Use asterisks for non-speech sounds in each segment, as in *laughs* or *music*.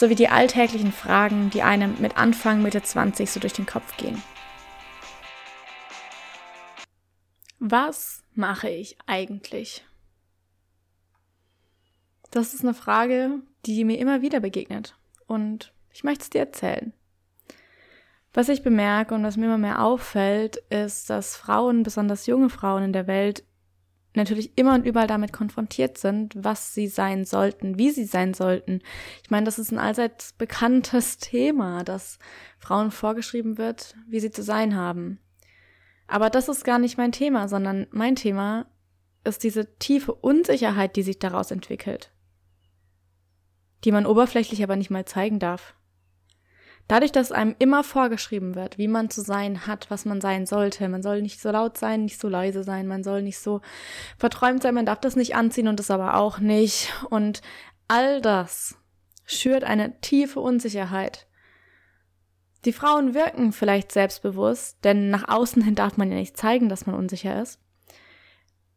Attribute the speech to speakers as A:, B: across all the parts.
A: sowie die alltäglichen Fragen, die einem mit Anfang, Mitte 20 so durch den Kopf gehen. Was mache ich eigentlich? Das ist eine Frage, die mir immer wieder begegnet. Und ich möchte es dir erzählen. Was ich bemerke und was mir immer mehr auffällt, ist, dass Frauen, besonders junge Frauen in der Welt, natürlich immer und überall damit konfrontiert sind, was sie sein sollten, wie sie sein sollten. Ich meine, das ist ein allseits bekanntes *laughs* Thema, dass Frauen vorgeschrieben wird, wie sie zu sein haben. Aber das ist gar nicht mein Thema, sondern mein Thema ist diese tiefe Unsicherheit, die sich daraus entwickelt, die man oberflächlich aber nicht mal zeigen darf. Dadurch, dass einem immer vorgeschrieben wird, wie man zu sein hat, was man sein sollte. Man soll nicht so laut sein, nicht so leise sein, man soll nicht so verträumt sein, man darf das nicht anziehen und das aber auch nicht. Und all das schürt eine tiefe Unsicherheit. Die Frauen wirken vielleicht selbstbewusst, denn nach außen hin darf man ja nicht zeigen, dass man unsicher ist.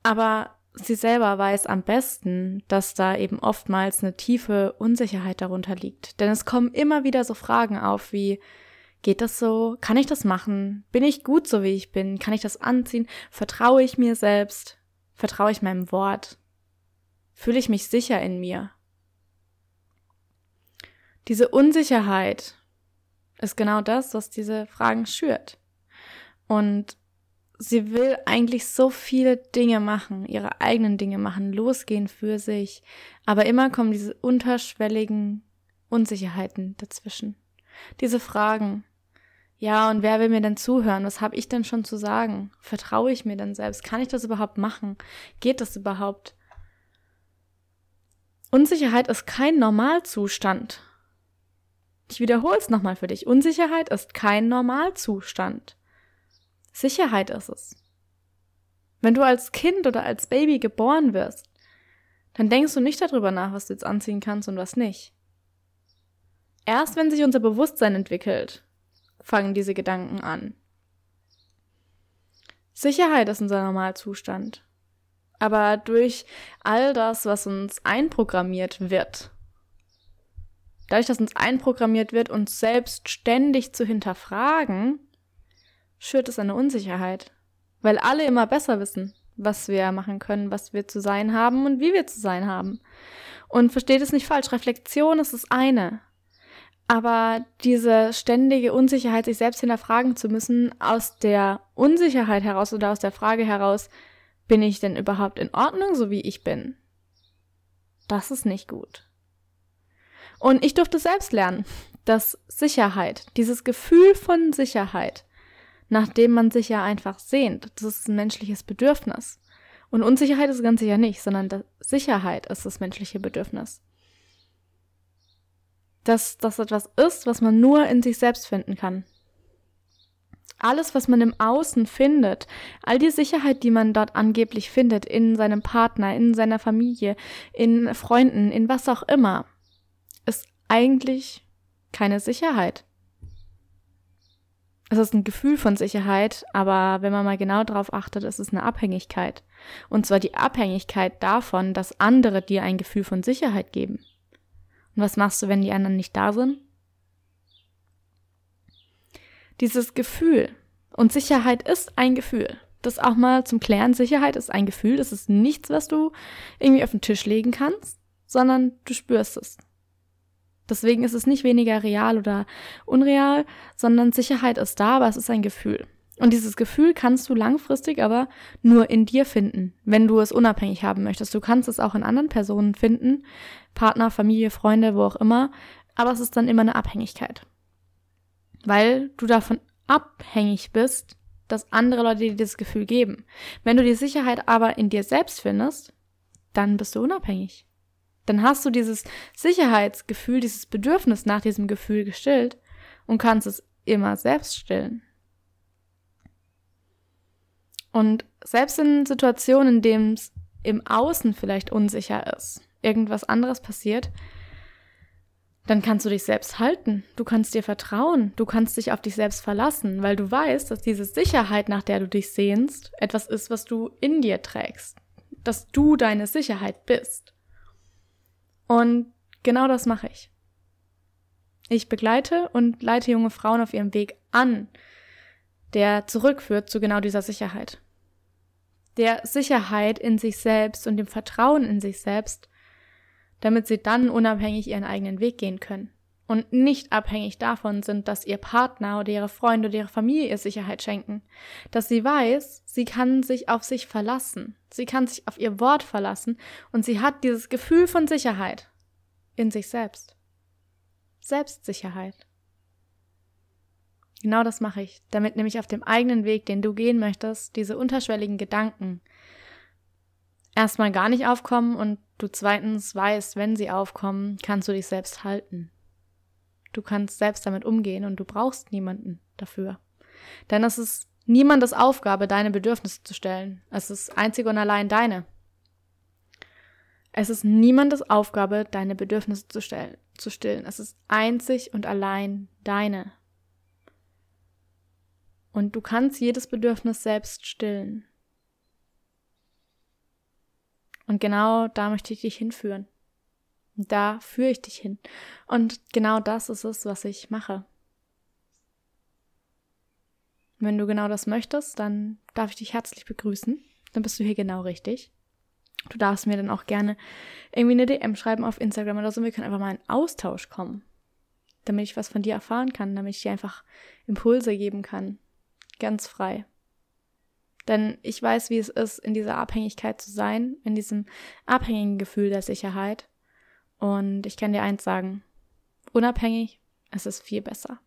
A: Aber sie selber weiß am besten, dass da eben oftmals eine tiefe Unsicherheit darunter liegt. Denn es kommen immer wieder so Fragen auf wie, geht das so? Kann ich das machen? Bin ich gut so, wie ich bin? Kann ich das anziehen? Vertraue ich mir selbst? Vertraue ich meinem Wort? Fühle ich mich sicher in mir? Diese Unsicherheit ist genau das, was diese Fragen schürt. Und sie will eigentlich so viele Dinge machen, ihre eigenen Dinge machen, losgehen für sich. Aber immer kommen diese unterschwelligen Unsicherheiten dazwischen. Diese Fragen. Ja, und wer will mir denn zuhören? Was habe ich denn schon zu sagen? Vertraue ich mir denn selbst? Kann ich das überhaupt machen? Geht das überhaupt? Unsicherheit ist kein Normalzustand. Ich wiederhole es nochmal für dich. Unsicherheit ist kein Normalzustand. Sicherheit ist es. Wenn du als Kind oder als Baby geboren wirst, dann denkst du nicht darüber nach, was du jetzt anziehen kannst und was nicht. Erst wenn sich unser Bewusstsein entwickelt, fangen diese Gedanken an. Sicherheit ist unser Normalzustand. Aber durch all das, was uns einprogrammiert wird, dadurch, dass uns einprogrammiert wird, uns selbst ständig zu hinterfragen, schürt es eine Unsicherheit, weil alle immer besser wissen, was wir machen können, was wir zu sein haben und wie wir zu sein haben. Und versteht es nicht falsch, Reflexion ist das eine. Aber diese ständige Unsicherheit, sich selbst hinterfragen zu müssen, aus der Unsicherheit heraus oder aus der Frage heraus, bin ich denn überhaupt in Ordnung, so wie ich bin? Das ist nicht gut. Und ich durfte selbst lernen, dass Sicherheit, dieses Gefühl von Sicherheit, nach dem man sich ja einfach sehnt. Das ist ein menschliches Bedürfnis. Und Unsicherheit ist ganz sicher nicht, sondern Sicherheit ist das menschliche Bedürfnis. Dass das etwas ist, was man nur in sich selbst finden kann. Alles, was man im Außen findet, all die Sicherheit, die man dort angeblich findet, in seinem Partner, in seiner Familie, in Freunden, in was auch immer, ist eigentlich keine Sicherheit. Es ist ein Gefühl von Sicherheit, aber wenn man mal genau darauf achtet, ist es eine Abhängigkeit. Und zwar die Abhängigkeit davon, dass andere dir ein Gefühl von Sicherheit geben. Und was machst du, wenn die anderen nicht da sind? Dieses Gefühl. Und Sicherheit ist ein Gefühl. Das auch mal zum Klären. Sicherheit ist ein Gefühl. Das ist nichts, was du irgendwie auf den Tisch legen kannst, sondern du spürst es. Deswegen ist es nicht weniger real oder unreal, sondern Sicherheit ist da, aber es ist ein Gefühl. Und dieses Gefühl kannst du langfristig aber nur in dir finden, wenn du es unabhängig haben möchtest. Du kannst es auch in anderen Personen finden, Partner, Familie, Freunde, wo auch immer, aber es ist dann immer eine Abhängigkeit. Weil du davon abhängig bist, dass andere Leute dir dieses Gefühl geben. Wenn du die Sicherheit aber in dir selbst findest, dann bist du unabhängig dann hast du dieses Sicherheitsgefühl, dieses Bedürfnis nach diesem Gefühl gestillt und kannst es immer selbst stillen. Und selbst in Situationen, in denen es im Außen vielleicht unsicher ist, irgendwas anderes passiert, dann kannst du dich selbst halten. Du kannst dir vertrauen. Du kannst dich auf dich selbst verlassen, weil du weißt, dass diese Sicherheit, nach der du dich sehnst, etwas ist, was du in dir trägst. Dass du deine Sicherheit bist. Und genau das mache ich. Ich begleite und leite junge Frauen auf ihrem Weg an, der zurückführt zu genau dieser Sicherheit. Der Sicherheit in sich selbst und dem Vertrauen in sich selbst, damit sie dann unabhängig ihren eigenen Weg gehen können und nicht abhängig davon sind, dass ihr Partner oder ihre Freunde oder ihre Familie ihr Sicherheit schenken. Dass sie weiß, sie kann sich auf sich verlassen. Sie kann sich auf ihr Wort verlassen und sie hat dieses Gefühl von Sicherheit in sich selbst. Selbstsicherheit. Genau das mache ich, damit nämlich auf dem eigenen Weg, den du gehen möchtest, diese unterschwelligen Gedanken erstmal gar nicht aufkommen und du zweitens weißt, wenn sie aufkommen, kannst du dich selbst halten. Du kannst selbst damit umgehen und du brauchst niemanden dafür. Denn es ist niemandes Aufgabe, deine Bedürfnisse zu stellen. Es ist einzig und allein deine. Es ist niemandes Aufgabe, deine Bedürfnisse zu, stellen, zu stillen. Es ist einzig und allein deine. Und du kannst jedes Bedürfnis selbst stillen. Und genau da möchte ich dich hinführen. Da führe ich dich hin. Und genau das ist es, was ich mache. Wenn du genau das möchtest, dann darf ich dich herzlich begrüßen. Dann bist du hier genau richtig. Du darfst mir dann auch gerne irgendwie eine DM schreiben auf Instagram oder so. Wir können einfach mal in Austausch kommen. Damit ich was von dir erfahren kann, damit ich dir einfach Impulse geben kann. Ganz frei. Denn ich weiß, wie es ist, in dieser Abhängigkeit zu sein, in diesem abhängigen Gefühl der Sicherheit. Und ich kann dir eins sagen, unabhängig, es ist viel besser.